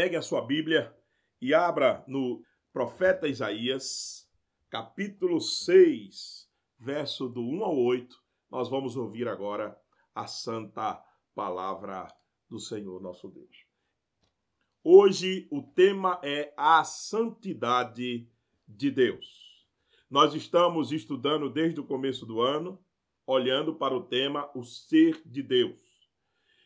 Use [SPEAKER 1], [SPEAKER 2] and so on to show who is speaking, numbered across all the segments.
[SPEAKER 1] Pegue a sua Bíblia e abra no profeta Isaías, capítulo 6, verso do 1 ao 8. Nós vamos ouvir agora a santa palavra do Senhor nosso Deus. Hoje o tema é a santidade de Deus. Nós estamos estudando desde o começo do ano, olhando para o tema o ser de Deus.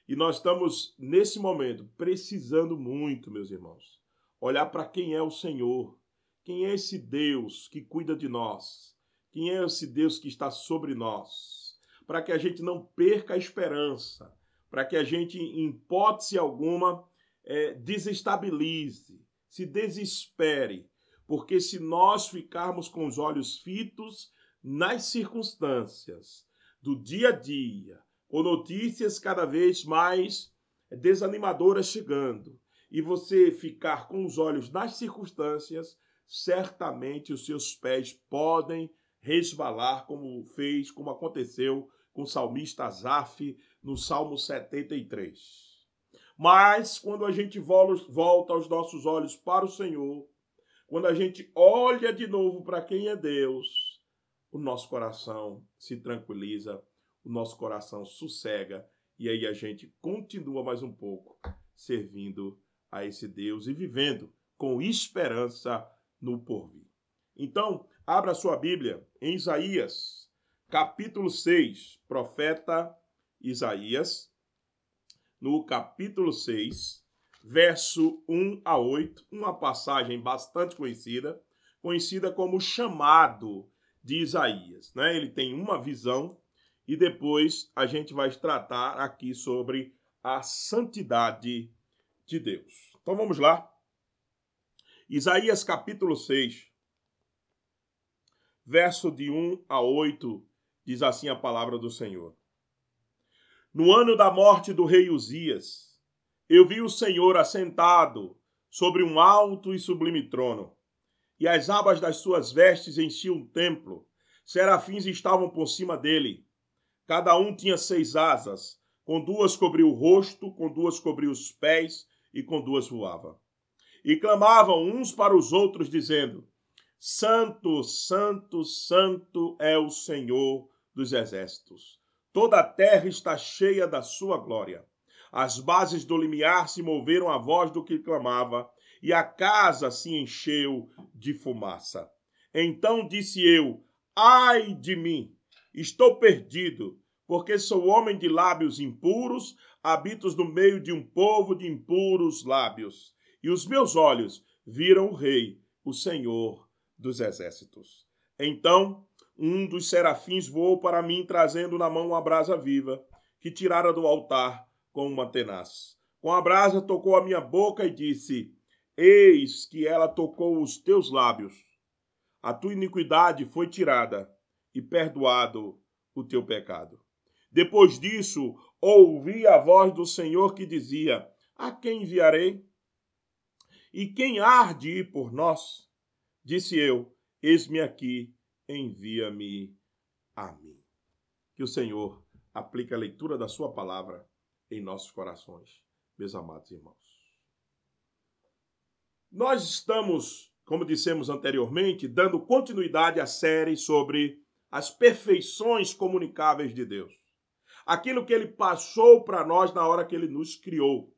[SPEAKER 1] E nós estamos nesse momento precisando muito, meus irmãos, olhar para quem é o Senhor, quem é esse Deus que cuida de nós, quem é esse Deus que está sobre nós, para que a gente não perca a esperança, para que a gente, em hipótese alguma, é, desestabilize, se desespere, porque se nós ficarmos com os olhos fitos nas circunstâncias do dia a dia, com notícias cada vez mais desanimadoras chegando, e você ficar com os olhos nas circunstâncias, certamente os seus pés podem resvalar, como fez, como aconteceu com o salmista Asaf no Salmo 73. Mas quando a gente volta os nossos olhos para o Senhor, quando a gente olha de novo para quem é Deus, o nosso coração se tranquiliza, o nosso coração sossega e aí a gente continua mais um pouco servindo a esse Deus e vivendo com esperança no porvir. Então, abra sua Bíblia em Isaías, capítulo 6, profeta Isaías, no capítulo 6, verso 1 a 8, uma passagem bastante conhecida, conhecida como chamado de Isaías. Né? Ele tem uma visão e depois a gente vai tratar aqui sobre a santidade de Deus. Então vamos lá. Isaías capítulo 6, verso de 1 a 8, diz assim a palavra do Senhor. No ano da morte do rei Uzias, eu vi o Senhor assentado sobre um alto e sublime trono, e as abas das suas vestes enchiam o templo. Serafins estavam por cima dele. Cada um tinha seis asas, com duas cobriu o rosto, com duas cobriu os pés e com duas voava. E clamavam uns para os outros, dizendo: Santo, Santo, Santo é o Senhor dos exércitos. Toda a terra está cheia da sua glória. As bases do limiar se moveram à voz do que clamava, e a casa se encheu de fumaça. Então disse eu: Ai de mim! Estou perdido, porque sou homem de lábios impuros, habito no meio de um povo de impuros lábios. E os meus olhos viram o Rei, o Senhor dos exércitos. Então um dos serafins voou para mim, trazendo na mão uma brasa viva, que tirara do altar com uma tenaz. Com a brasa tocou a minha boca e disse: Eis que ela tocou os teus lábios. A tua iniquidade foi tirada e perdoado o teu pecado. Depois disso, ouvi a voz do Senhor que dizia: A quem enviarei? E quem há de ir por nós? Disse eu: Eis-me aqui, envia-me a mim. Que o Senhor aplique a leitura da Sua palavra em nossos corações, meus amados irmãos. Nós estamos, como dissemos anteriormente, dando continuidade à série sobre as perfeições comunicáveis de Deus. Aquilo que ele passou para nós na hora que ele nos criou.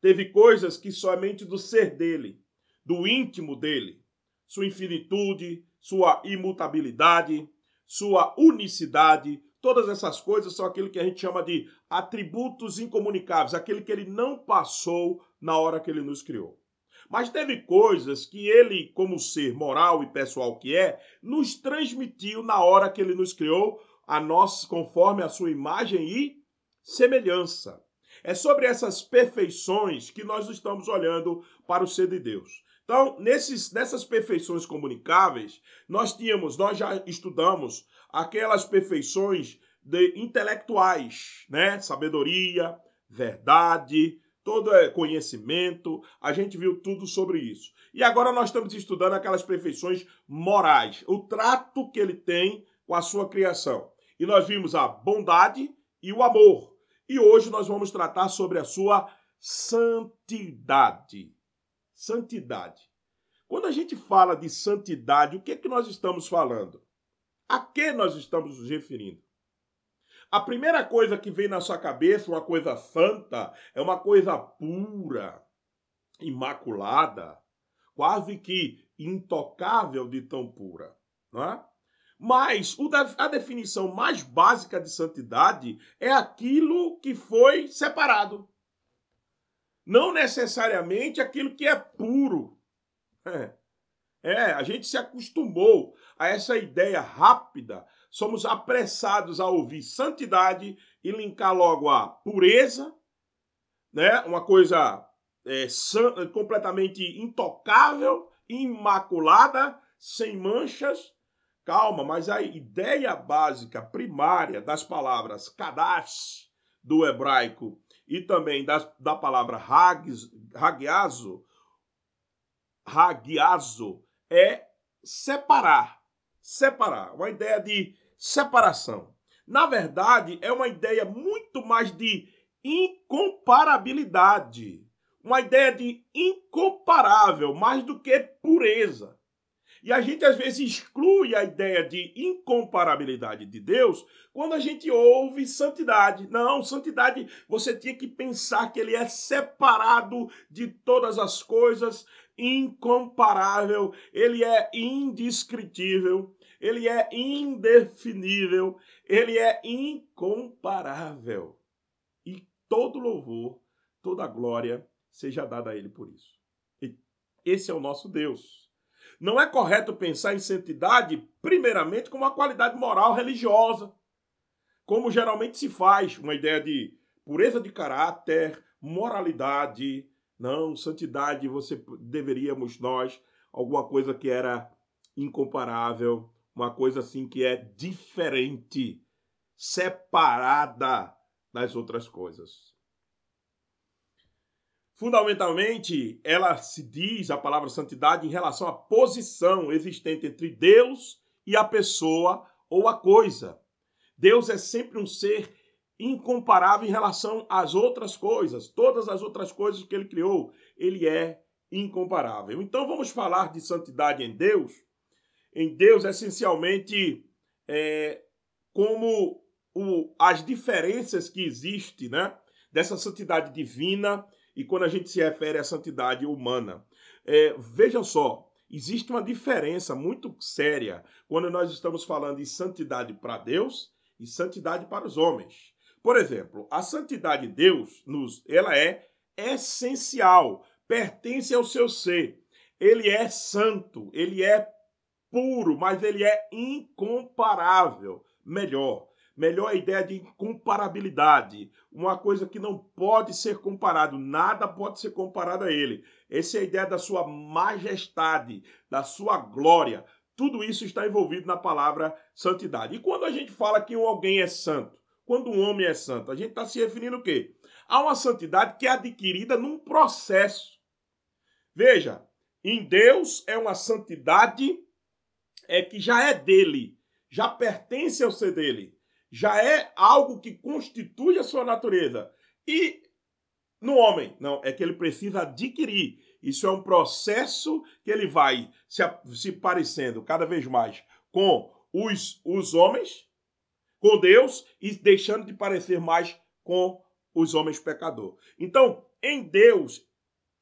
[SPEAKER 1] Teve coisas que somente do ser dele, do íntimo dele, sua infinitude, sua imutabilidade, sua unicidade, todas essas coisas são aquilo que a gente chama de atributos incomunicáveis, aquele que ele não passou na hora que ele nos criou. Mas teve coisas que ele, como ser moral e pessoal que é, nos transmitiu na hora que ele nos criou, a nós conforme a sua imagem e semelhança. É sobre essas perfeições que nós estamos olhando para o ser de Deus. Então, nesses, nessas perfeições comunicáveis, nós tínhamos, nós já estudamos aquelas perfeições de intelectuais, né? Sabedoria, verdade, todo é, conhecimento, a gente viu tudo sobre isso. E agora nós estamos estudando aquelas perfeições morais, o trato que ele tem com a sua criação. E nós vimos a bondade e o amor. E hoje nós vamos tratar sobre a sua santidade. santidade. Quando a gente fala de santidade, o que é que nós estamos falando? A que nós estamos nos referindo? A primeira coisa que vem na sua cabeça, uma coisa santa, é uma coisa pura, imaculada, quase que intocável de tão pura, não é? Mas a definição mais básica de santidade é aquilo que foi separado. Não necessariamente aquilo que é puro. É. é, a gente se acostumou a essa ideia rápida. Somos apressados a ouvir santidade e linkar logo a pureza, né? uma coisa é, completamente intocável, imaculada, sem manchas. Calma, mas a ideia básica, primária das palavras kadash do hebraico e também das, da palavra hagiazo, hagiazo é separar, separar, uma ideia de separação. Na verdade, é uma ideia muito mais de incomparabilidade, uma ideia de incomparável, mais do que pureza. E a gente às vezes exclui a ideia de incomparabilidade de Deus quando a gente ouve santidade. Não, santidade, você tinha que pensar que ele é separado de todas as coisas, incomparável, ele é indescritível, ele é indefinível, ele é incomparável. E todo louvor, toda glória seja dada a ele por isso. E esse é o nosso Deus. Não é correto pensar em santidade, primeiramente, como uma qualidade moral religiosa, como geralmente se faz, uma ideia de pureza de caráter, moralidade. Não, santidade, você deveríamos nós, alguma coisa que era incomparável, uma coisa assim que é diferente, separada das outras coisas. Fundamentalmente, ela se diz, a palavra santidade, em relação à posição existente entre Deus e a pessoa ou a coisa. Deus é sempre um ser incomparável em relação às outras coisas, todas as outras coisas que ele criou, ele é incomparável. Então vamos falar de santidade em Deus. Em Deus, essencialmente, é, como o, as diferenças que existem, né? Dessa santidade divina e quando a gente se refere à santidade humana. É, vejam só, existe uma diferença muito séria quando nós estamos falando de santidade para Deus e santidade para os homens. Por exemplo, a santidade de Deus, nos, ela é essencial, pertence ao seu ser. Ele é santo, ele é puro, mas ele é incomparável. Melhor, Melhor a ideia de incomparabilidade, uma coisa que não pode ser comparado, nada pode ser comparado a ele. Essa é a ideia da sua majestade, da sua glória. Tudo isso está envolvido na palavra santidade. E quando a gente fala que alguém é santo, quando um homem é santo, a gente está se referindo o quê? A uma santidade que é adquirida num processo. Veja, em Deus é uma santidade é que já é dele, já pertence ao ser dele já é algo que constitui a sua natureza. E no homem, não, é que ele precisa adquirir. Isso é um processo que ele vai se, se parecendo cada vez mais com os, os homens, com Deus, e deixando de parecer mais com os homens pecadores. Então, em Deus,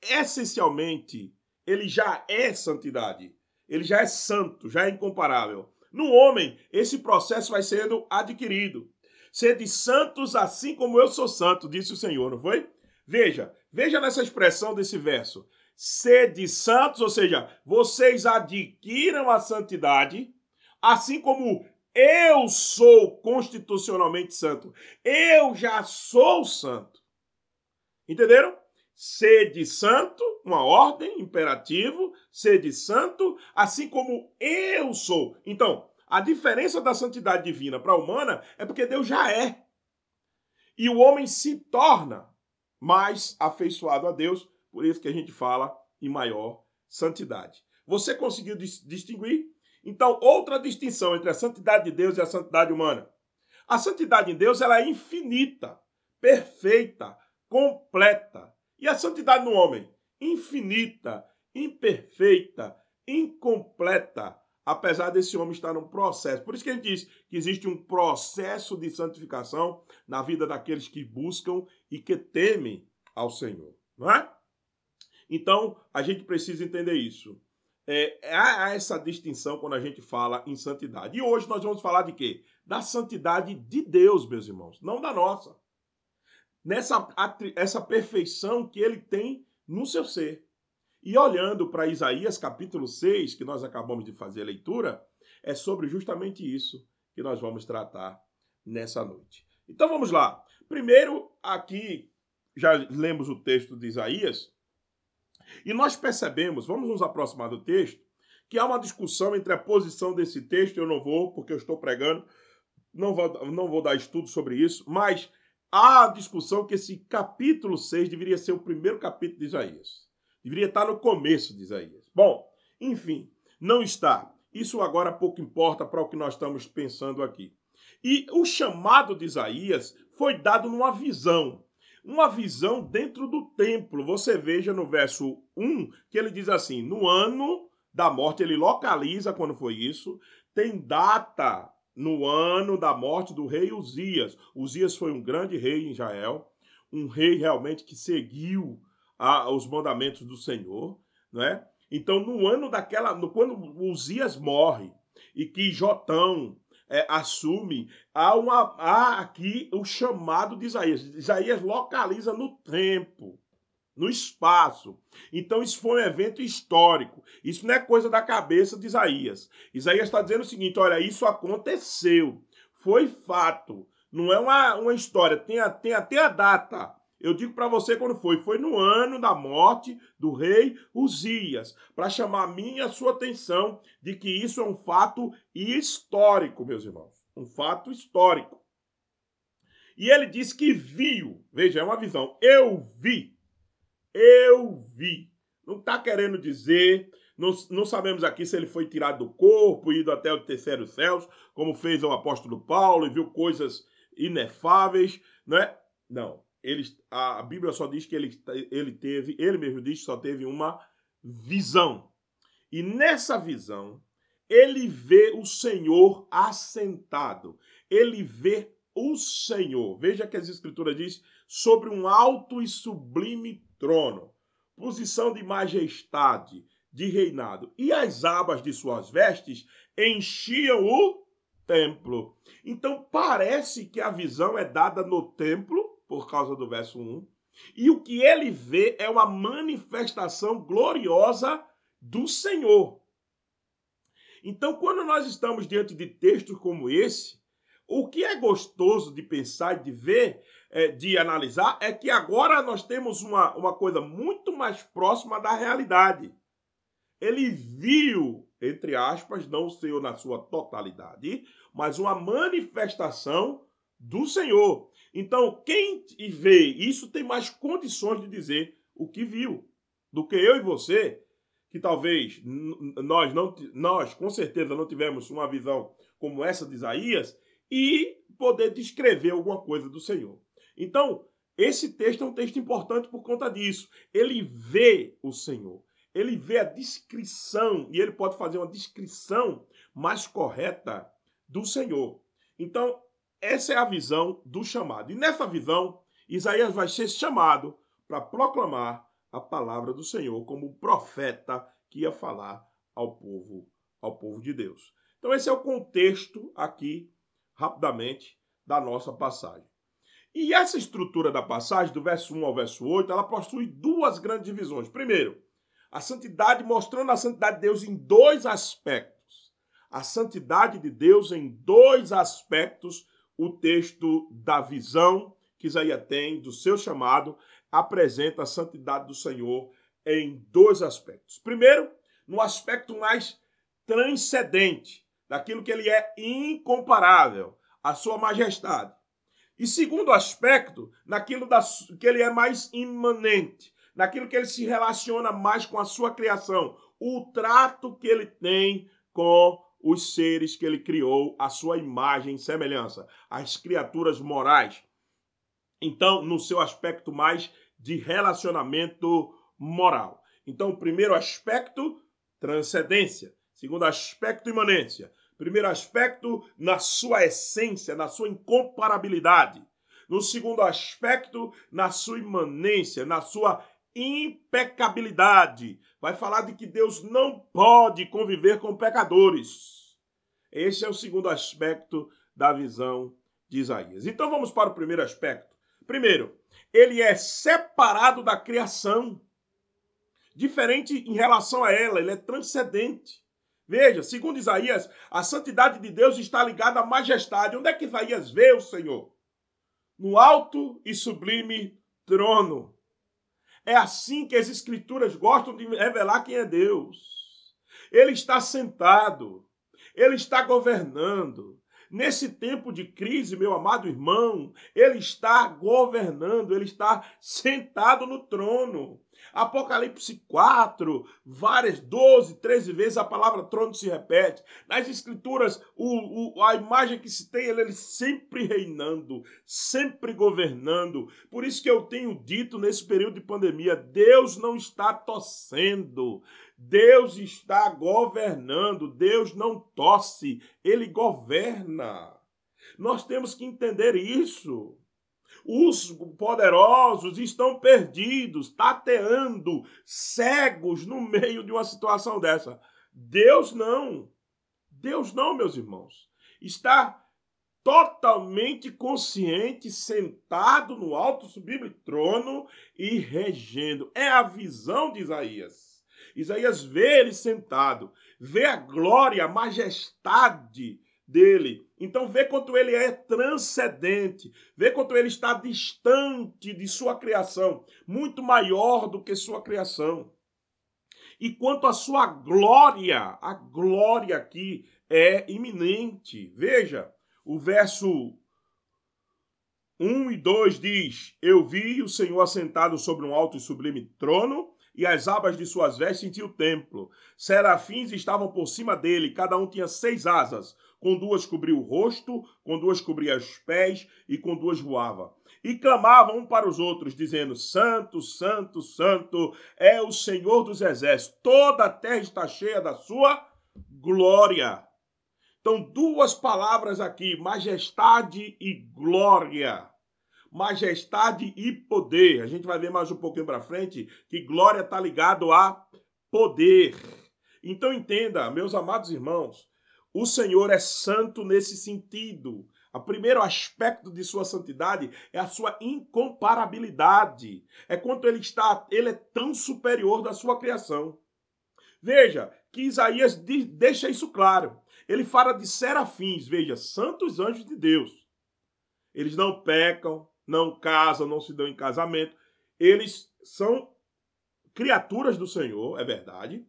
[SPEAKER 1] essencialmente, ele já é santidade. Ele já é santo, já é incomparável. No homem, esse processo vai sendo adquirido. Sede santos assim como eu sou santo, disse o Senhor, não foi? Veja, veja nessa expressão desse verso. Sede santos, ou seja, vocês adquiram a santidade, assim como eu sou constitucionalmente santo. Eu já sou santo. Entenderam? Sede santo, uma ordem, imperativo, sede santo, assim como eu sou. Então, a diferença da santidade divina para a humana é porque Deus já é. E o homem se torna mais afeiçoado a Deus, por isso que a gente fala em maior santidade. Você conseguiu distinguir? Então, outra distinção entre a santidade de Deus e a santidade humana. A santidade em Deus ela é infinita, perfeita, completa. E a santidade no homem? infinita, imperfeita, incompleta, apesar desse homem estar num processo. Por isso que ele diz que existe um processo de santificação na vida daqueles que buscam e que temem ao Senhor, não é? Então, a gente precisa entender isso. É, há essa distinção quando a gente fala em santidade. E hoje nós vamos falar de quê? Da santidade de Deus, meus irmãos, não da nossa. Nessa essa perfeição que ele tem no seu ser. E olhando para Isaías capítulo 6, que nós acabamos de fazer a leitura, é sobre justamente isso que nós vamos tratar nessa noite. Então vamos lá. Primeiro, aqui já lemos o texto de Isaías, e nós percebemos, vamos nos aproximar do texto, que há uma discussão entre a posição desse texto, eu não vou, porque eu estou pregando, não vou, não vou dar estudo sobre isso, mas há discussão que esse capítulo 6 deveria ser o primeiro capítulo de Isaías. Deveria estar no começo de Isaías. Bom, enfim, não está. Isso agora pouco importa para o que nós estamos pensando aqui. E o chamado de Isaías foi dado numa visão. Uma visão dentro do templo. Você veja no verso 1 que ele diz assim: no ano da morte, ele localiza quando foi isso, tem data no ano da morte do rei Uzias. Uzias foi um grande rei em Israel, um rei realmente que seguiu a, os mandamentos do Senhor, não é? Então, no ano daquela, no, quando Uzias morre e que Jotão é, assume, há, uma, há aqui o chamado de Isaías. Isaías localiza no tempo, no espaço. Então, isso foi um evento histórico. Isso não é coisa da cabeça de Isaías. Isaías está dizendo o seguinte: olha, isso aconteceu, foi fato. Não é uma, uma história, tem, a, tem até a data. Eu digo para você quando foi. Foi no ano da morte do rei Uzias, para chamar a minha a sua atenção de que isso é um fato histórico, meus irmãos. Um fato histórico. E ele diz que viu. Veja, é uma visão. Eu vi. Eu vi. Não está querendo dizer. Não, não, sabemos aqui se ele foi tirado do corpo, ido até o terceiro céus, como fez o apóstolo Paulo, e viu coisas inefáveis, não é? Não ele, a Bíblia só diz que ele, ele teve, ele mesmo diz que só teve uma visão. E nessa visão, ele vê o Senhor assentado. Ele vê o Senhor. Veja que as Escrituras diz sobre um alto e sublime trono, posição de majestade, de reinado. E as abas de suas vestes enchiam o templo. Então parece que a visão é dada no templo por causa do verso 1. E o que ele vê é uma manifestação gloriosa do Senhor. Então, quando nós estamos diante de textos como esse, o que é gostoso de pensar e de ver, é, de analisar, é que agora nós temos uma, uma coisa muito mais próxima da realidade. Ele viu, entre aspas, não o Senhor na sua totalidade, mas uma manifestação do Senhor. Então, quem vê isso tem mais condições de dizer o que viu do que eu e você, que talvez nós não nós com certeza não tivemos uma visão como essa de Isaías e poder descrever alguma coisa do Senhor. Então, esse texto é um texto importante por conta disso. Ele vê o Senhor. Ele vê a descrição e ele pode fazer uma descrição mais correta do Senhor. Então, essa é a visão do chamado. E nessa visão, Isaías vai ser chamado para proclamar a palavra do Senhor como profeta que ia falar ao povo, ao povo de Deus. Então esse é o contexto aqui rapidamente da nossa passagem. E essa estrutura da passagem, do verso 1 ao verso 8, ela possui duas grandes divisões. Primeiro, a santidade, mostrando a santidade de Deus em dois aspectos. A santidade de Deus em dois aspectos o texto da visão que Isaías tem, do seu chamado, apresenta a santidade do Senhor em dois aspectos. Primeiro, no aspecto mais transcendente, daquilo que ele é incomparável, a sua majestade. E segundo aspecto, naquilo da, que ele é mais imanente, naquilo que ele se relaciona mais com a sua criação, o trato que ele tem com os seres que ele criou, a sua imagem e semelhança, as criaturas morais. Então, no seu aspecto mais de relacionamento moral. Então, primeiro aspecto, transcendência. Segundo aspecto, imanência. Primeiro aspecto, na sua essência, na sua incomparabilidade. No segundo aspecto, na sua imanência, na sua impecabilidade. Vai falar de que Deus não pode conviver com pecadores. Esse é o segundo aspecto da visão de Isaías. Então vamos para o primeiro aspecto. Primeiro, ele é separado da criação. Diferente em relação a ela, ele é transcendente. Veja, segundo Isaías, a santidade de Deus está ligada à majestade. Onde é que Isaías vê o Senhor? No alto e sublime trono. É assim que as escrituras gostam de revelar quem é Deus. Ele está sentado, ele está governando. Nesse tempo de crise, meu amado irmão, ele está governando, ele está sentado no trono. Apocalipse 4, várias, 12, 13 vezes a palavra trono se repete. Nas escrituras, o, o, a imagem que se tem, ele, ele sempre reinando, sempre governando. Por isso que eu tenho dito nesse período de pandemia, Deus não está tossendo. Deus está governando, Deus não tosse, ele governa. Nós temos que entender isso. Os poderosos estão perdidos, tateando, cegos no meio de uma situação dessa. Deus não. Deus não, meus irmãos. Está totalmente consciente, sentado no alto sublime trono e regendo. É a visão de Isaías. Isaías vê ele sentado, vê a glória, a majestade dele. Então vê quanto ele é transcendente, vê quanto ele está distante de sua criação, muito maior do que sua criação. E quanto à sua glória, a glória aqui é iminente. Veja, o verso 1 e 2 diz: Eu vi o Senhor assentado sobre um alto e sublime trono, e as abas de suas vestes sentiam o templo. Serafins estavam por cima dele, cada um tinha seis asas com duas cobria o rosto, com duas cobria os pés e com duas voava. E clamavam um para os outros, dizendo: Santo, Santo, Santo é o Senhor dos exércitos, toda a terra está cheia da sua glória. Então, duas palavras aqui: majestade e glória. Majestade e poder. A gente vai ver mais um pouquinho para frente que glória está ligado a poder. Então entenda, meus amados irmãos, o Senhor é santo nesse sentido. O primeiro aspecto de sua santidade é a sua incomparabilidade. É quanto ele está, ele é tão superior da sua criação. Veja que Isaías deixa isso claro. Ele fala de serafins, veja, santos anjos de Deus. Eles não pecam, não casam, não se dão em casamento. Eles são criaturas do Senhor, é verdade.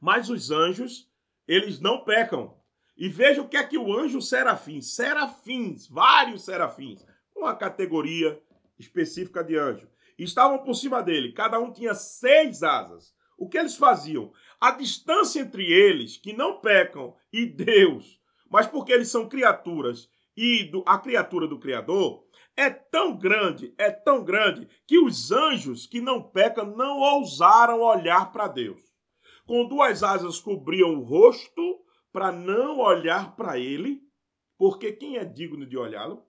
[SPEAKER 1] Mas os anjos eles não pecam. E veja o que é que o anjo serafim, serafins, vários serafins, uma categoria específica de anjo, estavam por cima dele, cada um tinha seis asas. O que eles faziam? A distância entre eles, que não pecam, e Deus, mas porque eles são criaturas e a criatura do Criador, é tão grande, é tão grande, que os anjos que não pecam não ousaram olhar para Deus com duas asas cobriam o rosto para não olhar para ele, porque quem é digno de olhá-lo?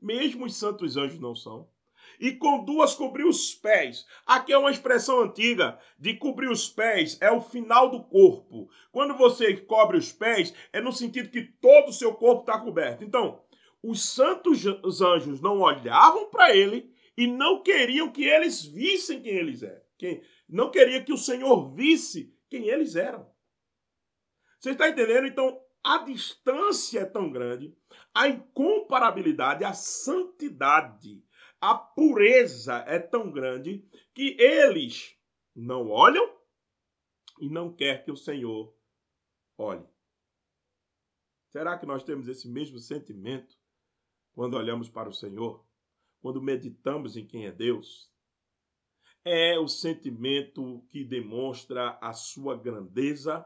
[SPEAKER 1] Mesmo os santos anjos não são. E com duas cobriu os pés. Aqui é uma expressão antiga de cobrir os pés, é o final do corpo. Quando você cobre os pés, é no sentido que todo o seu corpo está coberto. Então, os santos anjos não olhavam para ele e não queriam que eles vissem quem eles eram. Quem, não queria que o Senhor visse quem eles eram. Você está entendendo? Então, a distância é tão grande, a incomparabilidade, a santidade, a pureza é tão grande que eles não olham e não quer que o Senhor olhe. Será que nós temos esse mesmo sentimento quando olhamos para o Senhor? Quando meditamos em quem é Deus? é o sentimento que demonstra a sua grandeza,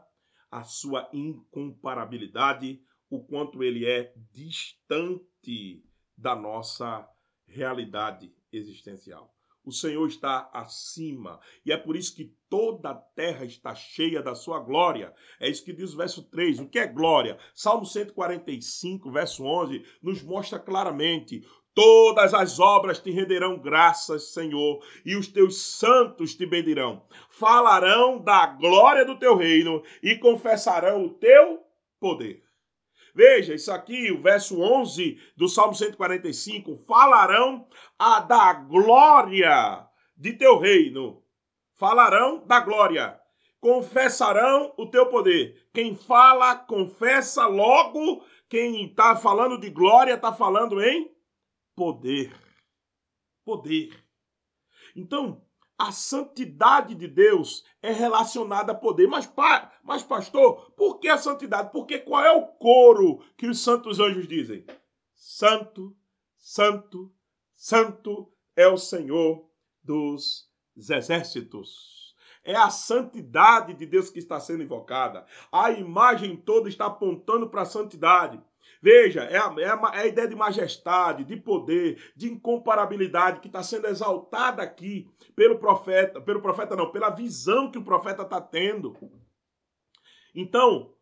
[SPEAKER 1] a sua incomparabilidade, o quanto ele é distante da nossa realidade existencial. O Senhor está acima. E é por isso que toda a terra está cheia da sua glória. É isso que diz o verso 3. O que é glória? Salmo 145, verso 11, nos mostra claramente: Todas as obras te renderão graças, Senhor, e os teus santos te bendirão. Falarão da glória do teu reino e confessarão o teu poder. Veja, isso aqui, o verso 11 do Salmo 145, falarão a da glória de teu reino. Falarão da glória. Confessarão o teu poder. Quem fala, confessa logo. Quem está falando de glória, está falando em poder. Poder. Então, a santidade de Deus é relacionada a poder. Mas, mas, pastor, por que a santidade? Porque qual é o coro que os santos anjos dizem? Santo, santo, santo é o Senhor dos exércitos. É a santidade de Deus que está sendo invocada. A imagem toda está apontando para a santidade. Veja, é a, é, a, é a, ideia de majestade, de poder, de incomparabilidade que está sendo exaltada aqui pelo profeta, pelo profeta não, pela visão que o profeta está tendo. Então,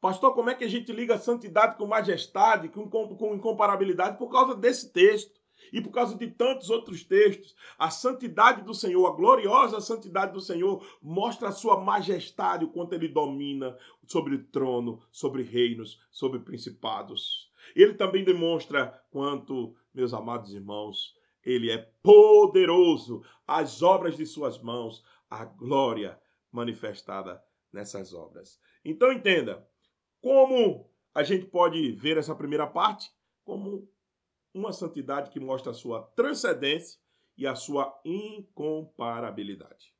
[SPEAKER 1] pastor, como é que a gente liga santidade com majestade, com, com incomparabilidade? Por causa desse texto. E por causa de tantos outros textos, a santidade do Senhor, a gloriosa santidade do Senhor, mostra a sua majestade, o quanto ele domina sobre trono, sobre reinos, sobre principados. Ele também demonstra quanto, meus amados irmãos, ele é poderoso, as obras de suas mãos, a glória manifestada nessas obras. Então entenda, como a gente pode ver essa primeira parte? Como uma santidade que mostra a sua transcendência e a sua incomparabilidade.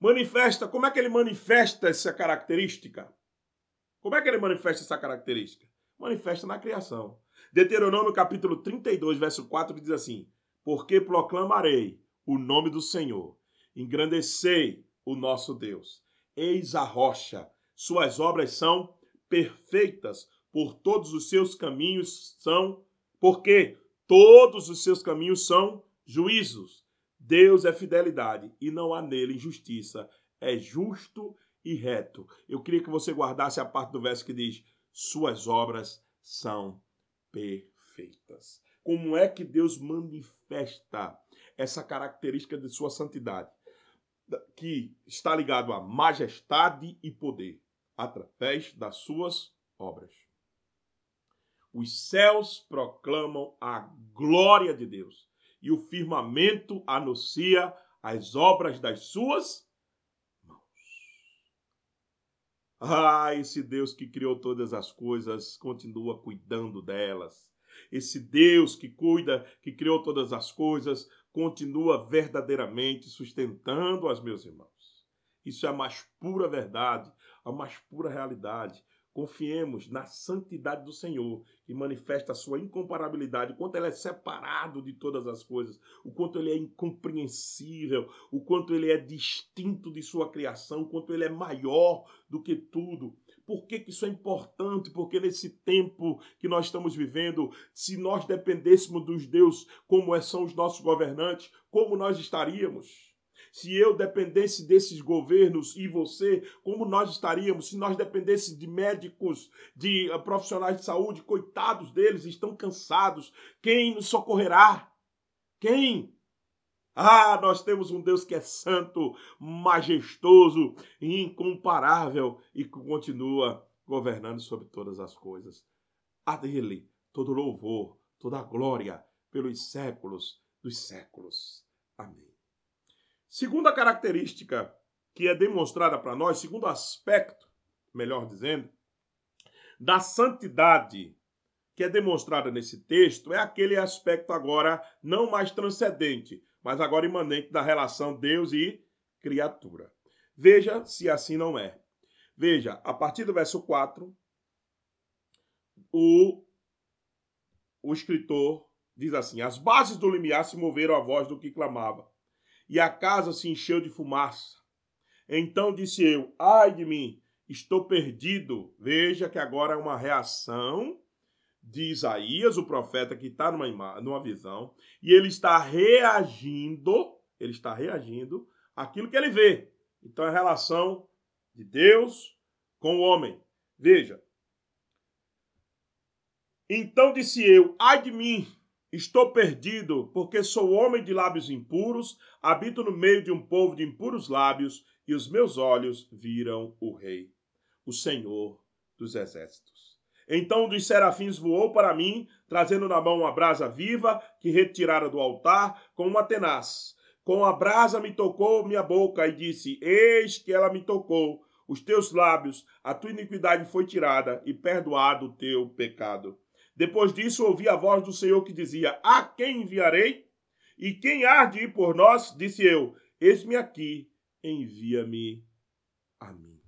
[SPEAKER 1] Manifesta, como é que ele manifesta essa característica? Como é que ele manifesta essa característica? Manifesta na criação. Deuteronômio capítulo 32, verso 4 diz assim: Porque proclamarei o nome do Senhor, engrandecei o nosso Deus. Eis a rocha, suas obras são perfeitas, por todos os seus caminhos são porque todos os seus caminhos são juízos. Deus é fidelidade e não há nele injustiça. É justo e reto. Eu queria que você guardasse a parte do verso que diz: Suas obras são perfeitas. Como é que Deus manifesta essa característica de sua santidade? Que está ligado a majestade e poder através das suas obras. Os céus proclamam a glória de Deus e o firmamento anuncia as obras das suas mãos. Ah, esse Deus que criou todas as coisas continua cuidando delas. Esse Deus que cuida, que criou todas as coisas, continua verdadeiramente sustentando as meus irmãos. Isso é a mais pura verdade, a mais pura realidade. Confiemos na santidade do Senhor, que manifesta a sua incomparabilidade, o quanto ele é separado de todas as coisas, o quanto ele é incompreensível, o quanto ele é distinto de sua criação, o quanto ele é maior do que tudo. Por que, que isso é importante? Porque nesse tempo que nós estamos vivendo, se nós dependêssemos dos deuses como é, são os nossos governantes, como nós estaríamos? Se eu dependesse desses governos e você, como nós estaríamos? Se nós dependesse de médicos, de uh, profissionais de saúde, coitados deles, estão cansados. Quem nos socorrerá? Quem? Ah, nós temos um Deus que é santo, majestoso, incomparável e que continua governando sobre todas as coisas. A dele todo louvor, toda glória pelos séculos dos séculos. Amém. Segunda característica que é demonstrada para nós, segundo aspecto, melhor dizendo, da santidade que é demonstrada nesse texto é aquele aspecto agora não mais transcendente, mas agora imanente da relação Deus e criatura. Veja se assim não é. Veja, a partir do verso 4, o, o escritor diz assim: As bases do limiar se moveram à voz do que clamava e a casa se encheu de fumaça. Então disse eu: Ai de mim, estou perdido. Veja que agora é uma reação de Isaías, o profeta que está numa, numa visão, e ele está reagindo, ele está reagindo àquilo que ele vê. Então é a relação de Deus com o homem. Veja. Então disse eu: ai de mim, estou perdido, porque sou homem de lábios impuros, habito no meio de um povo de impuros lábios, e os meus olhos viram o Rei, o Senhor dos Exércitos. Então um dos serafins voou para mim, trazendo na mão uma brasa viva que retirara do altar com uma tenaz. Com a brasa me tocou minha boca e disse: Eis que ela me tocou os teus lábios, a tua iniquidade foi tirada e perdoado o teu pecado. Depois disso ouvi a voz do Senhor que dizia: A quem enviarei? E quem há de ir por nós? Disse eu: Eis-me aqui, envia-me a mim.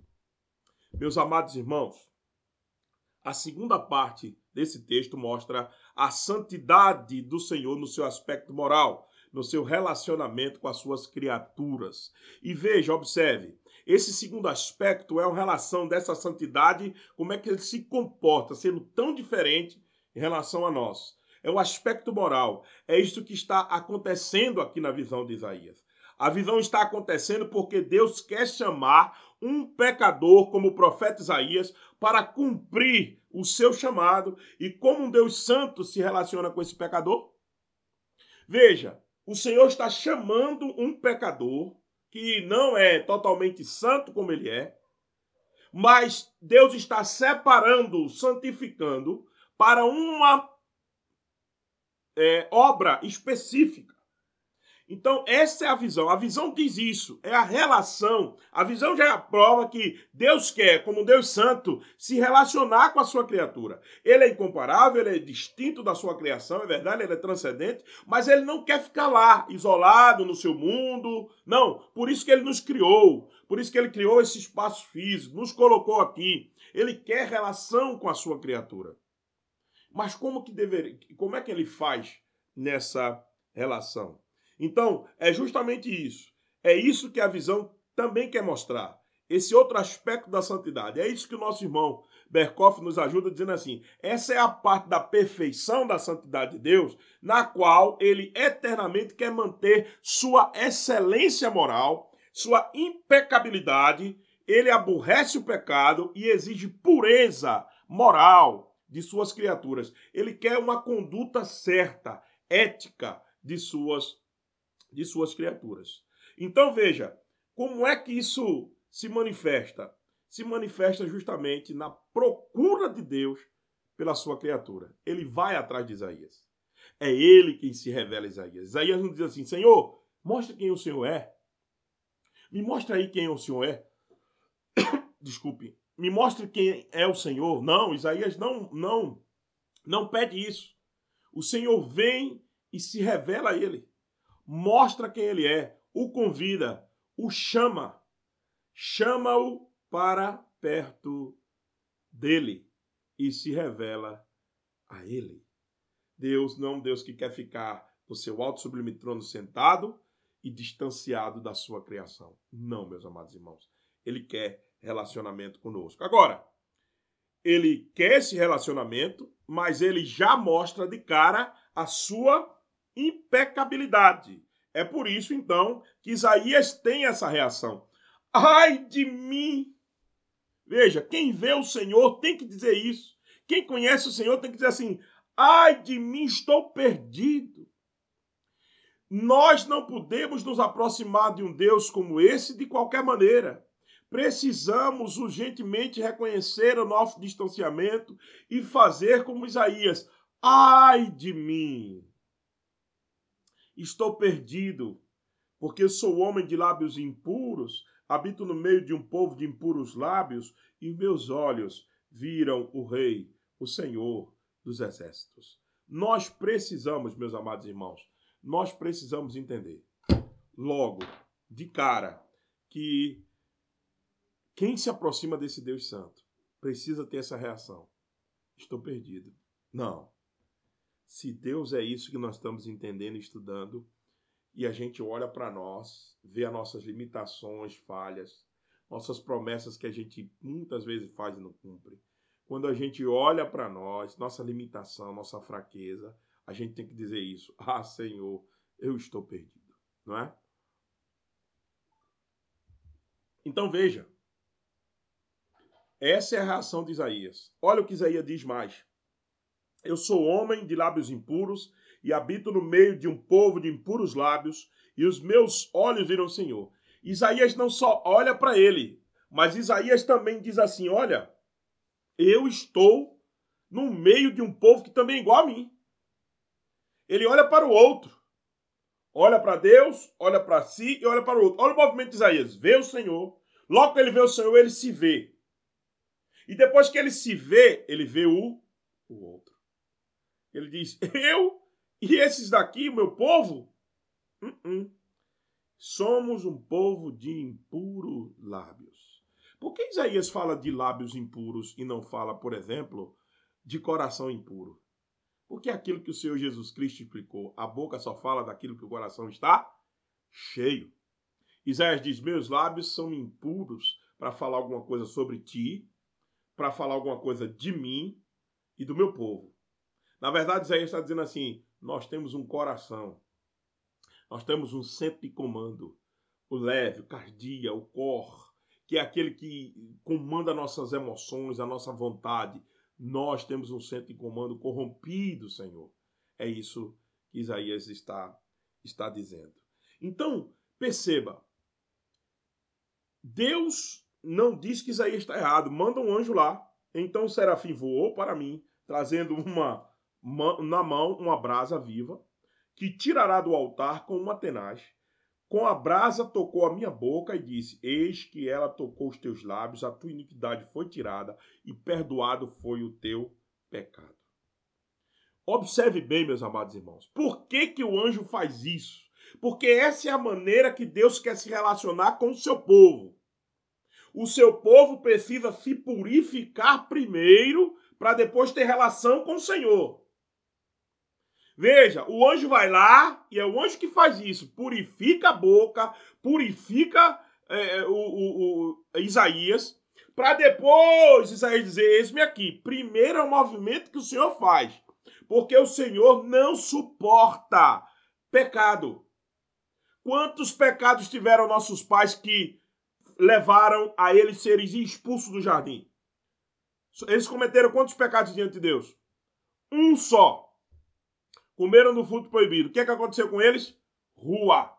[SPEAKER 1] Meus amados irmãos, a segunda parte desse texto mostra a santidade do Senhor no seu aspecto moral, no seu relacionamento com as suas criaturas. E veja, observe, esse segundo aspecto é a relação dessa santidade, como é que ele se comporta, sendo tão diferente em relação a nós. É o aspecto moral. É isso que está acontecendo aqui na visão de Isaías. A visão está acontecendo porque Deus quer chamar um pecador, como o profeta Isaías, para cumprir o seu chamado. E como um Deus santo se relaciona com esse pecador? Veja, o Senhor está chamando um pecador que não é totalmente santo como ele é, mas Deus está separando, santificando para uma é, obra específica. Então, essa é a visão. A visão diz isso, é a relação. A visão já é a prova que Deus quer, como Deus Santo, se relacionar com a sua criatura. Ele é incomparável, ele é distinto da sua criação, é verdade, ele é transcendente, mas ele não quer ficar lá, isolado no seu mundo. Não, por isso que ele nos criou, por isso que ele criou esse espaço físico, nos colocou aqui. Ele quer relação com a sua criatura. Mas como que deveria, como é que ele faz nessa relação? Então, é justamente isso. É isso que a visão também quer mostrar. Esse outro aspecto da santidade. É isso que o nosso irmão Berkoff nos ajuda dizendo assim: essa é a parte da perfeição da santidade de Deus, na qual ele eternamente quer manter sua excelência moral, sua impecabilidade, ele aborrece o pecado e exige pureza moral de suas criaturas. Ele quer uma conduta certa, ética de suas de suas criaturas. Então veja, como é que isso se manifesta? Se manifesta justamente na procura de Deus pela sua criatura. Ele vai atrás de Isaías. É ele quem se revela a Isaías. Isaías não diz assim: Senhor, mostra quem o Senhor é. Me mostra aí quem o Senhor é. Desculpe. Me mostre quem é o Senhor. Não, Isaías não, não, não pede isso. O Senhor vem e se revela a ele mostra quem ele é, o convida, o chama, chama-o para perto dele e se revela a ele. Deus não é um Deus que quer ficar no seu alto sublime trono sentado e distanciado da sua criação. Não, meus amados irmãos. Ele quer relacionamento conosco. Agora, ele quer esse relacionamento, mas ele já mostra de cara a sua impecabilidade. É por isso, então, que Isaías tem essa reação. Ai de mim! Veja, quem vê o Senhor tem que dizer isso. Quem conhece o Senhor tem que dizer assim: ai de mim, estou perdido. Nós não podemos nos aproximar de um Deus como esse de qualquer maneira. Precisamos urgentemente reconhecer o nosso distanciamento e fazer como Isaías: ai de mim! Estou perdido, porque sou homem de lábios impuros, habito no meio de um povo de impuros lábios, e meus olhos viram o Rei, o Senhor dos Exércitos. Nós precisamos, meus amados irmãos, nós precisamos entender, logo, de cara, que quem se aproxima desse Deus Santo precisa ter essa reação. Estou perdido. Não. Se Deus é isso que nós estamos entendendo e estudando, e a gente olha para nós, vê as nossas limitações, falhas, nossas promessas que a gente muitas vezes faz e não cumpre, quando a gente olha para nós, nossa limitação, nossa fraqueza, a gente tem que dizer isso. Ah, Senhor, eu estou perdido, não é? Então veja, essa é a reação de Isaías. Olha o que Isaías diz mais. Eu sou homem de lábios impuros e habito no meio de um povo de impuros lábios, e os meus olhos viram o Senhor. Isaías não só olha para ele, mas Isaías também diz assim: Olha, eu estou no meio de um povo que também é igual a mim. Ele olha para o outro. Olha para Deus, olha para si e olha para o outro. Olha o movimento de Isaías. Vê o Senhor. Logo que ele vê o Senhor, ele se vê. E depois que ele se vê, ele vê o, o outro. Ele diz: Eu e esses daqui, meu povo, uh -uh. somos um povo de impuros lábios. Por que Isaías fala de lábios impuros e não fala, por exemplo, de coração impuro? Porque aquilo que o Senhor Jesus Cristo explicou, a boca só fala daquilo que o coração está cheio. Isaías diz: Meus lábios são impuros para falar alguma coisa sobre ti, para falar alguma coisa de mim e do meu povo. Na verdade, Isaías está dizendo assim: nós temos um coração, nós temos um centro de comando, o leve, o cardia, o cor, que é aquele que comanda nossas emoções, a nossa vontade. Nós temos um centro de comando corrompido, Senhor. É isso que Isaías está, está dizendo. Então, perceba, Deus não diz que Isaías está errado, manda um anjo lá. Então o serafim voou para mim, trazendo uma na mão uma brasa viva, que tirará do altar com uma tenaz. Com a brasa tocou a minha boca e disse: Eis que ela tocou os teus lábios, a tua iniquidade foi tirada e perdoado foi o teu pecado. Observe bem, meus amados irmãos, por que, que o anjo faz isso? Porque essa é a maneira que Deus quer se relacionar com o seu povo. O seu povo precisa se purificar primeiro para depois ter relação com o Senhor. Veja, o anjo vai lá e é o anjo que faz isso, purifica a boca, purifica é, o, o, o, Isaías, para depois Isaías dizer: Eis-me aqui. Primeiro é o movimento que o Senhor faz, porque o Senhor não suporta pecado. Quantos pecados tiveram nossos pais que levaram a eles serem expulsos do jardim? Eles cometeram quantos pecados diante de Deus? Um só comeram do fruto proibido. O que, é que aconteceu com eles? Rua.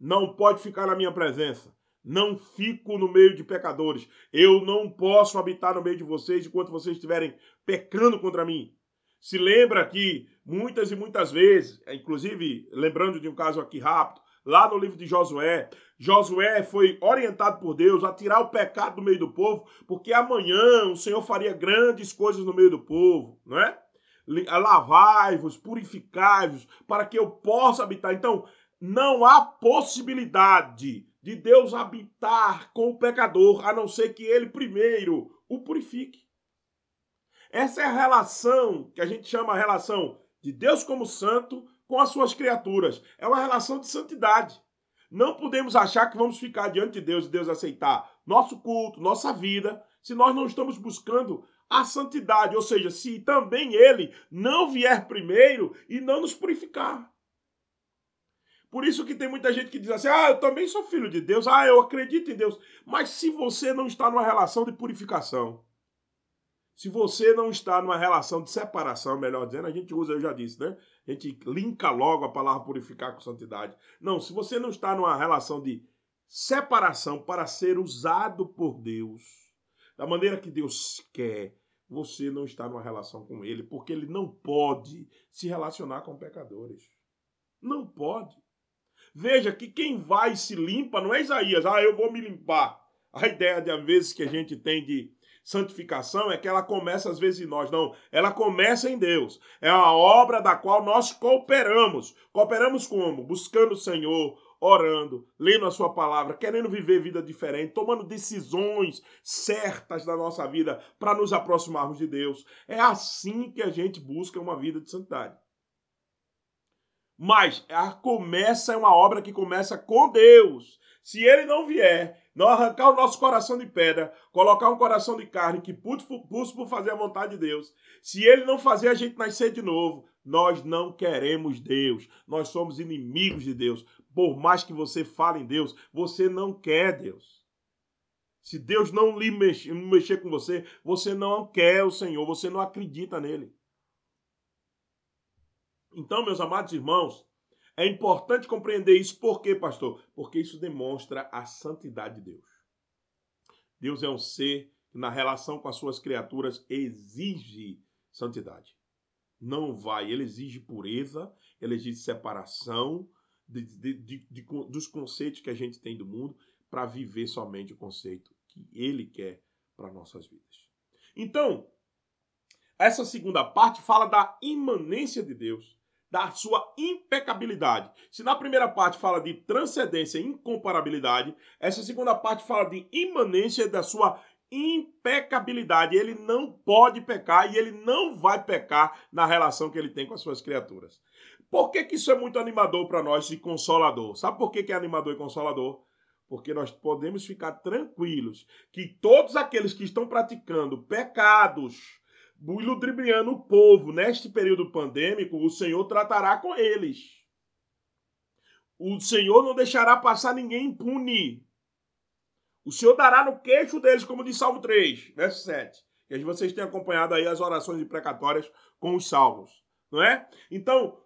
[SPEAKER 1] Não pode ficar na minha presença. Não fico no meio de pecadores. Eu não posso habitar no meio de vocês enquanto vocês estiverem pecando contra mim. Se lembra que muitas e muitas vezes, inclusive lembrando de um caso aqui rápido, lá no livro de Josué, Josué foi orientado por Deus a tirar o pecado do meio do povo, porque amanhã o Senhor faria grandes coisas no meio do povo, não é? lavai-vos, purificai-vos, para que eu possa habitar. Então, não há possibilidade de Deus habitar com o pecador, a não ser que ele primeiro o purifique. Essa é a relação que a gente chama a relação de Deus como santo com as suas criaturas. É uma relação de santidade. Não podemos achar que vamos ficar diante de Deus e Deus aceitar nosso culto, nossa vida, se nós não estamos buscando a santidade, ou seja, se também ele não vier primeiro e não nos purificar. Por isso que tem muita gente que diz assim: "Ah, eu também sou filho de Deus, ah, eu acredito em Deus". Mas se você não está numa relação de purificação, se você não está numa relação de separação, melhor dizendo, a gente usa, eu já disse, né? A gente linka logo a palavra purificar com santidade. Não, se você não está numa relação de separação para ser usado por Deus, da maneira que Deus quer, você não está numa relação com Ele, porque Ele não pode se relacionar com pecadores. Não pode. Veja que quem vai se limpa não é Isaías, ah, eu vou me limpar. A ideia de, às vezes, que a gente tem de santificação é que ela começa às vezes em nós. Não, ela começa em Deus. É uma obra da qual nós cooperamos. Cooperamos como? Buscando o Senhor, orando, lendo a sua palavra, querendo viver vida diferente, tomando decisões certas da nossa vida para nos aproximarmos de Deus. É assim que a gente busca uma vida de santidade. Mas a começa é uma obra que começa com Deus. Se ele não vier, não arrancar o nosso coração de pedra, colocar um coração de carne que pulse por fazer a vontade de Deus, se ele não fazer a gente nascer de novo, nós não queremos Deus. Nós somos inimigos de Deus. Por mais que você fale em Deus, você não quer Deus. Se Deus não lhe mexer, mexer com você, você não quer o Senhor, você não acredita nele. Então, meus amados irmãos, é importante compreender isso. Por quê, pastor? Porque isso demonstra a santidade de Deus. Deus é um ser que, na relação com as suas criaturas, exige santidade. Não vai. Ele exige pureza, ele exige separação de, de, de, dos conceitos que a gente tem do mundo para viver somente o conceito que ele quer para nossas vidas. Então, essa segunda parte fala da imanência de Deus da sua impecabilidade. Se na primeira parte fala de transcendência e incomparabilidade, essa segunda parte fala de imanência da sua impecabilidade. Ele não pode pecar e ele não vai pecar na relação que ele tem com as suas criaturas. Por que, que isso é muito animador para nós e consolador? Sabe por que, que é animador e consolador? Porque nós podemos ficar tranquilos que todos aqueles que estão praticando pecados, ludibriando o povo neste período pandêmico, o Senhor tratará com eles. O Senhor não deixará passar ninguém impune. O Senhor dará no queixo deles, como diz Salmo 3, verso 7. Que vocês têm acompanhado aí as orações imprecatórias com os salmos, não é? Então,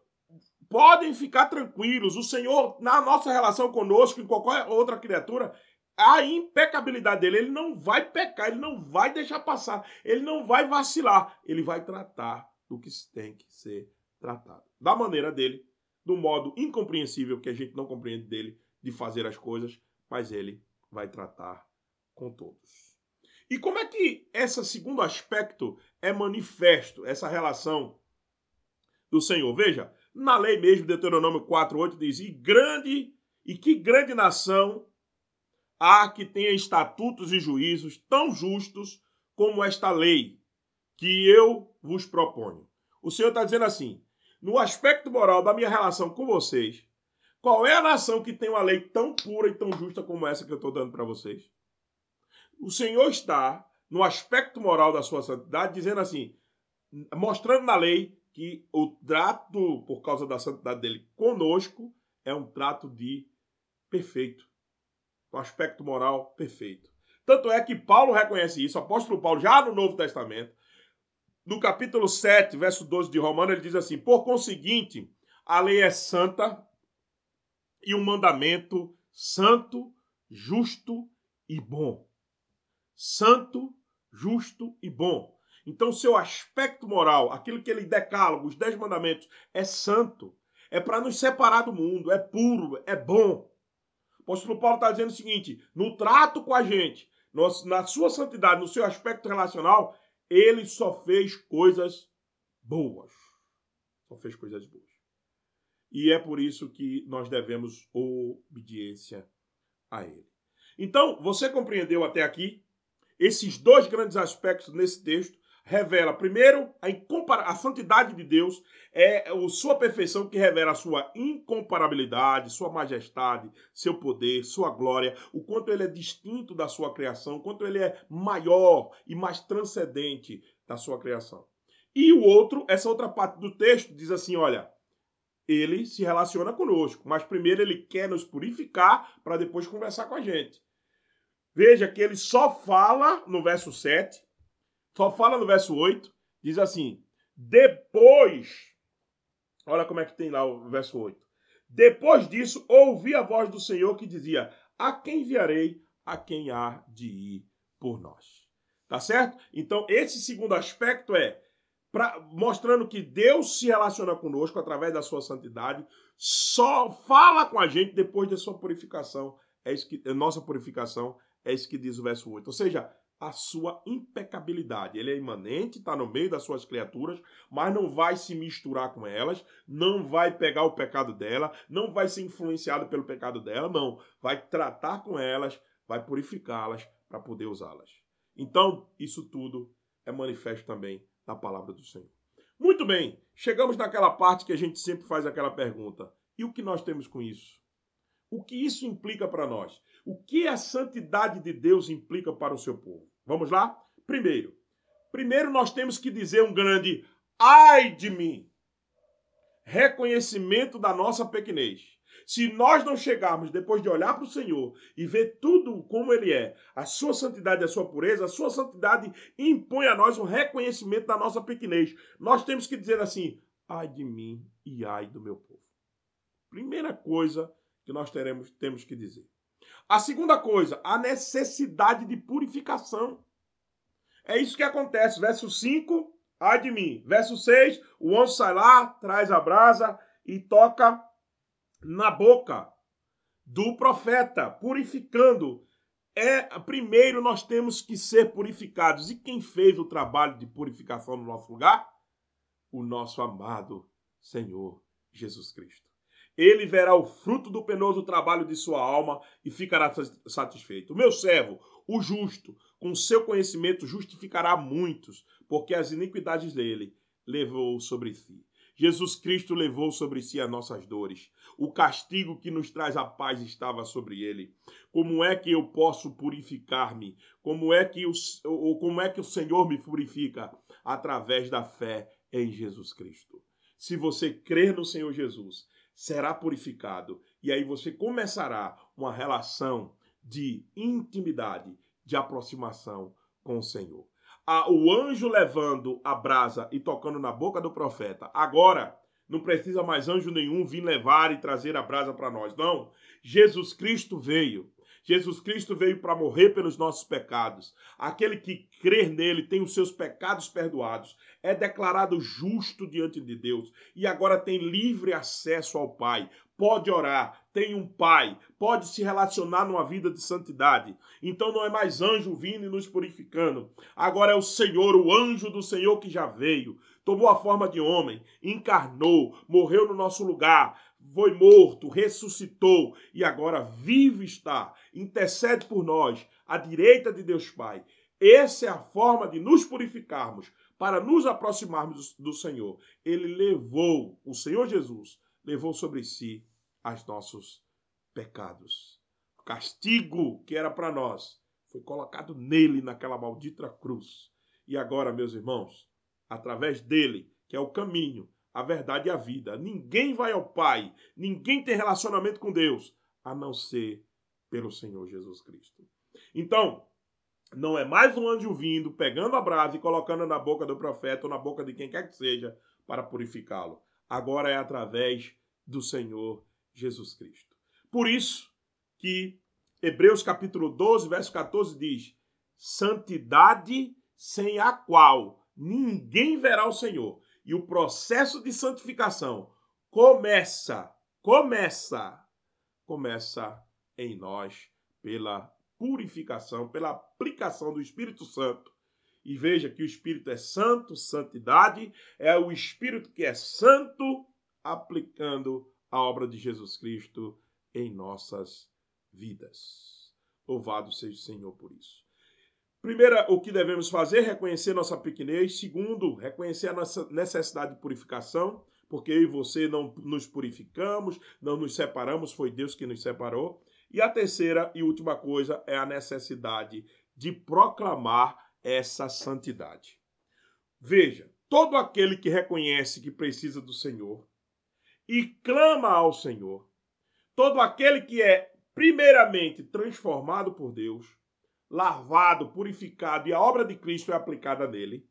[SPEAKER 1] podem ficar tranquilos. O Senhor, na nossa relação conosco, em qualquer outra criatura, a impecabilidade dele. Ele não vai pecar, ele não vai deixar passar, ele não vai vacilar. Ele vai tratar do que tem que ser tratado. Da maneira dele, do modo incompreensível que a gente não compreende dele de fazer as coisas, mas ele vai tratar com todos. E como é que esse segundo aspecto é manifesto, essa relação do Senhor? Veja, na lei mesmo, Deuteronômio 4:8 diz: "E grande e que grande nação há que tenha estatutos e juízos tão justos como esta lei que eu vos proponho. O Senhor está dizendo assim: no aspecto moral da minha relação com vocês, qual é a nação que tem uma lei tão pura e tão justa como essa que eu estou dando para vocês? O Senhor está, no aspecto moral da sua santidade, dizendo assim, mostrando na lei que o trato, por causa da santidade dele conosco, é um trato de perfeito um aspecto moral perfeito. Tanto é que Paulo reconhece isso, o apóstolo Paulo, já no Novo Testamento, no capítulo 7, verso 12 de Romano, ele diz assim: Por conseguinte, a lei é santa e o um mandamento santo, justo e bom. Santo, justo e bom. Então, seu aspecto moral, aquilo que ele decálogo, os dez mandamentos, é santo. É para nos separar do mundo, é puro, é bom. O apóstolo Paulo está dizendo o seguinte: no trato com a gente, na sua santidade, no seu aspecto relacional, ele só fez coisas boas. Só fez coisas boas. E é por isso que nós devemos obediência a ele. Então, você compreendeu até aqui esses dois grandes aspectos nesse texto revela, primeiro, a, a santidade de Deus, é a sua perfeição que revela a sua incomparabilidade, sua majestade, seu poder, sua glória, o quanto ele é distinto da sua criação, o quanto ele é maior e mais transcendente da sua criação. E o outro, essa outra parte do texto diz assim, olha, ele se relaciona conosco, mas primeiro ele quer nos purificar para depois conversar com a gente. Veja que ele só fala no verso 7 só fala no verso 8, diz assim: depois, olha como é que tem lá o verso 8. Depois disso, ouvi a voz do Senhor que dizia: A quem enviarei? A quem há de ir por nós. Tá certo? Então, esse segundo aspecto é pra, mostrando que Deus se relaciona conosco através da sua santidade, só fala com a gente depois da sua purificação. É isso que, nossa purificação é isso que diz o verso 8. Ou seja, a sua impecabilidade. Ele é imanente, está no meio das suas criaturas, mas não vai se misturar com elas, não vai pegar o pecado dela, não vai ser influenciado pelo pecado dela, não. Vai tratar com elas, vai purificá-las para poder usá-las. Então, isso tudo é manifesto também na palavra do Senhor. Muito bem, chegamos naquela parte que a gente sempre faz aquela pergunta: e o que nós temos com isso? O que isso implica para nós? O que a santidade de Deus implica para o seu povo? Vamos lá? Primeiro, primeiro nós temos que dizer um grande ai de mim. Reconhecimento da nossa pequenez. Se nós não chegarmos depois de olhar para o Senhor e ver tudo como Ele é, a sua santidade a sua pureza, a sua santidade impõe a nós um reconhecimento da nossa pequenez. Nós temos que dizer assim: ai de mim e ai do meu povo. Primeira coisa que nós teremos, temos que dizer. A segunda coisa, a necessidade de purificação. É isso que acontece. Verso 5, ai de mim. Verso 6, o anjo sai lá, traz a brasa e toca na boca do profeta, purificando. É, primeiro nós temos que ser purificados. E quem fez o trabalho de purificação no nosso lugar? O nosso amado Senhor Jesus Cristo. Ele verá o fruto do penoso trabalho de sua alma e ficará satisfeito. Meu servo, o justo, com seu conhecimento justificará muitos, porque as iniquidades dele levou sobre si. Jesus Cristo levou sobre si as nossas dores. O castigo que nos traz a paz estava sobre ele. Como é que eu posso purificar-me? Como é que o, como é que o Senhor me purifica? Através da fé em Jesus Cristo. Se você crer no Senhor Jesus, será purificado e aí você começará uma relação de intimidade, de aproximação com o Senhor a, o anjo levando a brasa e tocando na boca do profeta. Agora, não precisa mais anjo nenhum vir levar e trazer a brasa para nós. Não. Jesus Cristo veio. Jesus Cristo veio para morrer pelos nossos pecados. Aquele que crer nele tem os seus pecados perdoados, é declarado justo diante de Deus e agora tem livre acesso ao Pai pode orar, tem um pai, pode se relacionar numa vida de santidade. Então não é mais anjo vindo e nos purificando. Agora é o Senhor, o anjo do Senhor que já veio, tomou a forma de homem, encarnou, morreu no nosso lugar, foi morto, ressuscitou e agora vivo está, intercede por nós, à direita de Deus Pai. Essa é a forma de nos purificarmos, para nos aproximarmos do Senhor. Ele levou, o Senhor Jesus, levou sobre si aos nossos pecados. O castigo que era para nós foi colocado nele naquela maldita cruz. E agora, meus irmãos, através dele, que é o caminho, a verdade e a vida, ninguém vai ao Pai, ninguém tem relacionamento com Deus, a não ser pelo Senhor Jesus Cristo. Então, não é mais um anjo vindo, pegando a brasa e colocando na boca do profeta ou na boca de quem quer que seja para purificá-lo. Agora é através do Senhor Jesus Cristo. Por isso que Hebreus capítulo 12, verso 14 diz: santidade sem a qual ninguém verá o Senhor. E o processo de santificação começa, começa, começa em nós pela purificação, pela aplicação do Espírito Santo. E veja que o Espírito é santo, santidade, é o Espírito que é santo aplicando a obra de Jesus Cristo em nossas vidas. Louvado seja o Senhor por isso. Primeiro, o que devemos fazer? Reconhecer nossa pequenez. Segundo, reconhecer a nossa necessidade de purificação, porque eu e você não nos purificamos, não nos separamos, foi Deus que nos separou. E a terceira e última coisa é a necessidade de proclamar essa santidade. Veja, todo aquele que reconhece que precisa do Senhor, e clama ao Senhor. Todo aquele que é, primeiramente, transformado por Deus, lavado, purificado e a obra de Cristo é aplicada nele.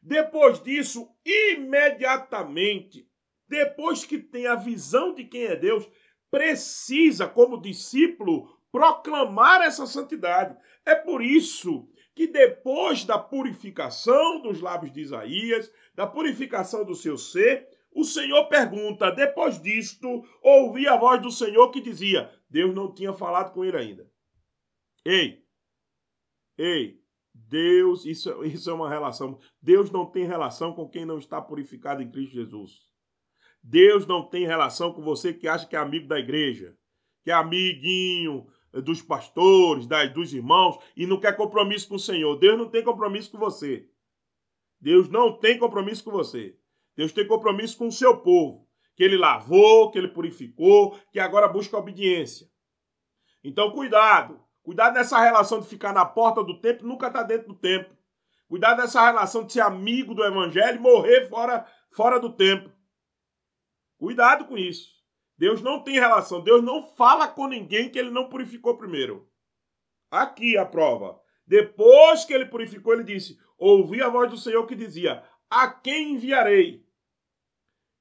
[SPEAKER 1] Depois disso, imediatamente, depois que tem a visão de quem é Deus, precisa, como discípulo, proclamar essa santidade. É por isso que depois da purificação dos lábios de Isaías, da purificação do seu ser, o Senhor pergunta: depois disto, ouvi a voz do Senhor que dizia: Deus não tinha falado com ele ainda. Ei, ei, Deus, isso, isso é uma relação. Deus não tem relação com quem não está purificado em Cristo Jesus. Deus não tem relação com você que acha que é amigo da igreja, que é amiguinho dos pastores, das, dos irmãos e não quer compromisso com o Senhor. Deus não tem compromisso com você. Deus não tem compromisso com você. Deus tem compromisso com o seu povo. que ele lavou, que ele purificou, que agora busca obediência. Então, cuidado. Cuidado nessa relação de ficar na porta do templo, nunca está dentro do templo. Cuidado nessa relação de ser amigo do evangelho e morrer fora, fora do templo. Cuidado com isso. Deus não tem relação. Deus não fala com ninguém que ele não purificou primeiro. Aqui a prova. Depois que ele purificou, ele disse: Ouvi a voz do Senhor que dizia: A quem enviarei?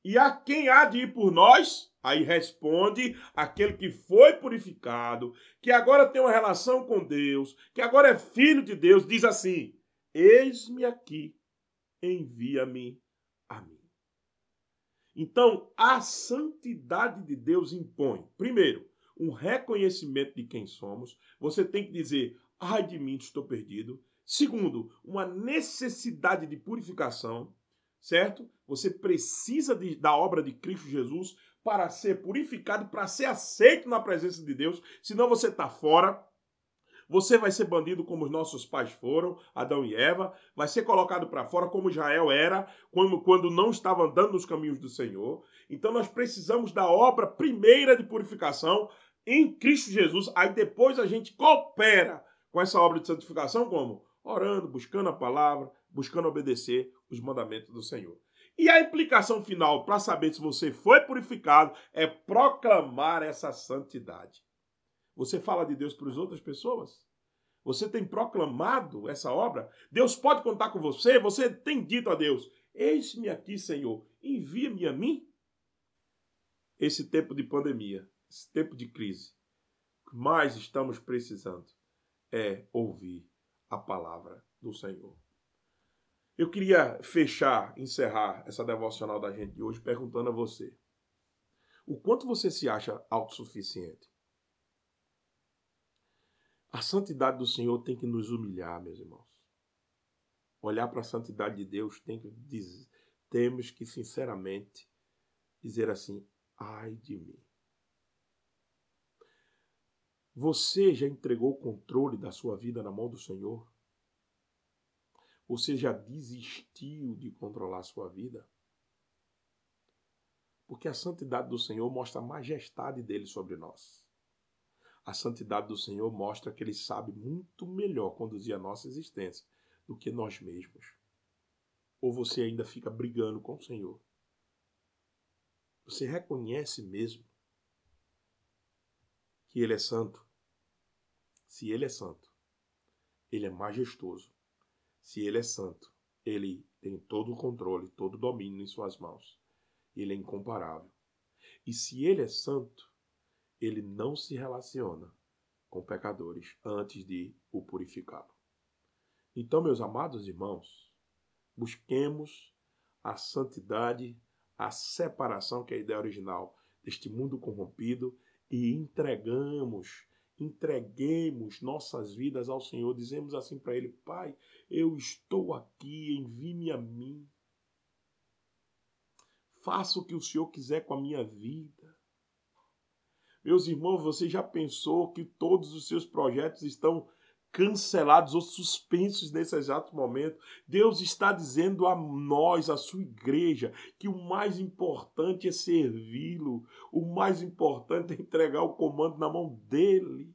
[SPEAKER 1] E a quem há de ir por nós? Aí responde aquele que foi purificado, que agora tem uma relação com Deus, que agora é filho de Deus, diz assim: Eis-me aqui, envia-me a mim. Então, a santidade de Deus impõe, primeiro, um reconhecimento de quem somos. Você tem que dizer: ai de mim, estou perdido. Segundo, uma necessidade de purificação, certo? Você precisa de, da obra de Cristo Jesus para ser purificado, para ser aceito na presença de Deus, senão você está fora. Você vai ser bandido como os nossos pais foram, Adão e Eva, vai ser colocado para fora como Israel era quando, quando não estava andando nos caminhos do Senhor. Então nós precisamos da obra primeira de purificação em Cristo Jesus. Aí depois a gente coopera com essa obra de santificação como? Orando, buscando a palavra, buscando obedecer os mandamentos do Senhor. E a implicação final para saber se você foi purificado é proclamar essa santidade. Você fala de Deus para as outras pessoas? Você tem proclamado essa obra? Deus pode contar com você? Você tem dito a Deus: Eis-me aqui, Senhor, envia-me a mim? Esse tempo de pandemia, esse tempo de crise, o que mais estamos precisando é ouvir a palavra do Senhor. Eu queria fechar, encerrar essa devocional da gente de hoje perguntando a você: o quanto você se acha autossuficiente? A santidade do Senhor tem que nos humilhar, meus irmãos. Olhar para a santidade de Deus tem que dizer, temos que sinceramente dizer assim: ai de mim. Você já entregou o controle da sua vida na mão do Senhor? Você já desistiu de controlar sua vida? Porque a santidade do Senhor mostra a majestade dele sobre nós. A santidade do Senhor mostra que ele sabe muito melhor conduzir a nossa existência do que nós mesmos. Ou você ainda fica brigando com o Senhor? Você reconhece mesmo que ele é santo? Se ele é santo, ele é majestoso se ele é santo, ele tem todo o controle, todo o domínio em suas mãos. Ele é incomparável. E se ele é santo, ele não se relaciona com pecadores antes de o purificá-lo. Então, meus amados irmãos, busquemos a santidade, a separação, que é a ideia original deste mundo corrompido, e entregamos entreguemos nossas vidas ao Senhor, dizemos assim para Ele: Pai, eu estou aqui, envie-me a mim. Faça o que o Senhor quiser com a minha vida. Meus irmãos, você já pensou que todos os seus projetos estão cancelados ou suspensos nesse exato momento. Deus está dizendo a nós, a sua igreja, que o mais importante é servi-lo, o mais importante é entregar o comando na mão dele.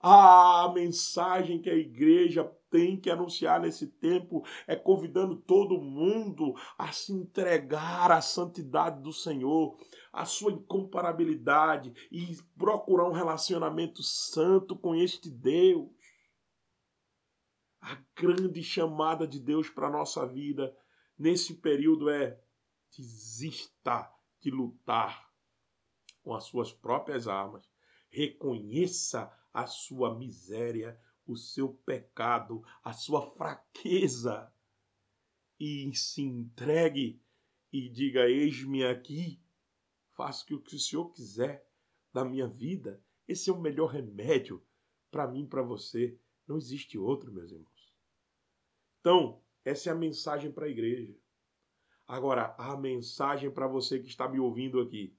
[SPEAKER 1] A mensagem que a igreja tem que anunciar nesse tempo é convidando todo mundo a se entregar à santidade do Senhor, à sua incomparabilidade e procurar um relacionamento santo com este Deus. A grande chamada de Deus para a nossa vida nesse período é desista de lutar com as suas próprias armas. Reconheça a sua miséria, o seu pecado, a sua fraqueza e se entregue e diga: Eis-me aqui, faça o que o Senhor quiser da minha vida. Esse é o melhor remédio para mim e para você. Não existe outro, meus irmãos. Então, essa é a mensagem para a igreja. Agora, a mensagem para você que está me ouvindo aqui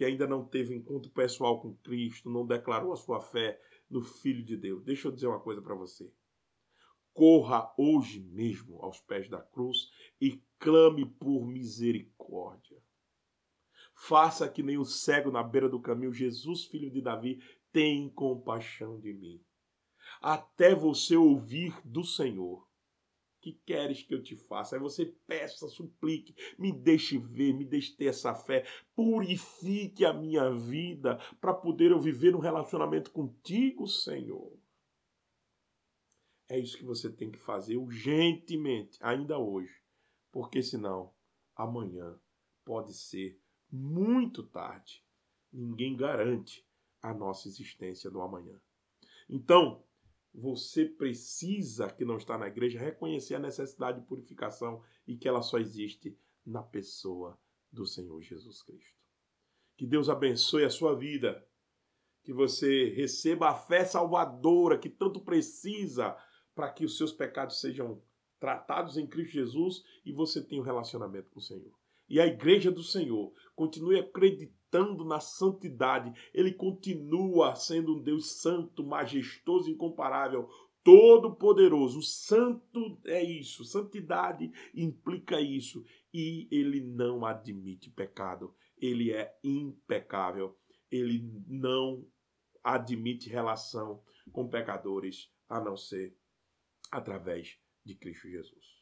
[SPEAKER 1] que ainda não teve encontro pessoal com Cristo, não declarou a sua fé no Filho de Deus. Deixa eu dizer uma coisa para você. Corra hoje mesmo aos pés da cruz e clame por misericórdia. Faça que nem o cego na beira do caminho, Jesus, filho de Davi, tem compaixão de mim. Até você ouvir do Senhor. Que queres que eu te faça? Aí você peça, suplique, me deixe ver, me deixe ter essa fé, purifique a minha vida para poder eu viver um relacionamento contigo, Senhor. É isso que você tem que fazer urgentemente, ainda hoje, porque senão amanhã pode ser muito tarde. Ninguém garante a nossa existência no amanhã. Então, você precisa, que não está na igreja, reconhecer a necessidade de purificação e que ela só existe na pessoa do Senhor Jesus Cristo. Que Deus abençoe a sua vida. Que você receba a fé salvadora que tanto precisa para que os seus pecados sejam tratados em Cristo Jesus e você tenha um relacionamento com o Senhor. E a igreja do Senhor continue acreditando na santidade. Ele continua sendo um Deus santo, majestoso, incomparável, todo-poderoso. Santo é isso, santidade implica isso. E ele não admite pecado. Ele é impecável. Ele não admite relação com pecadores, a não ser através de Cristo Jesus.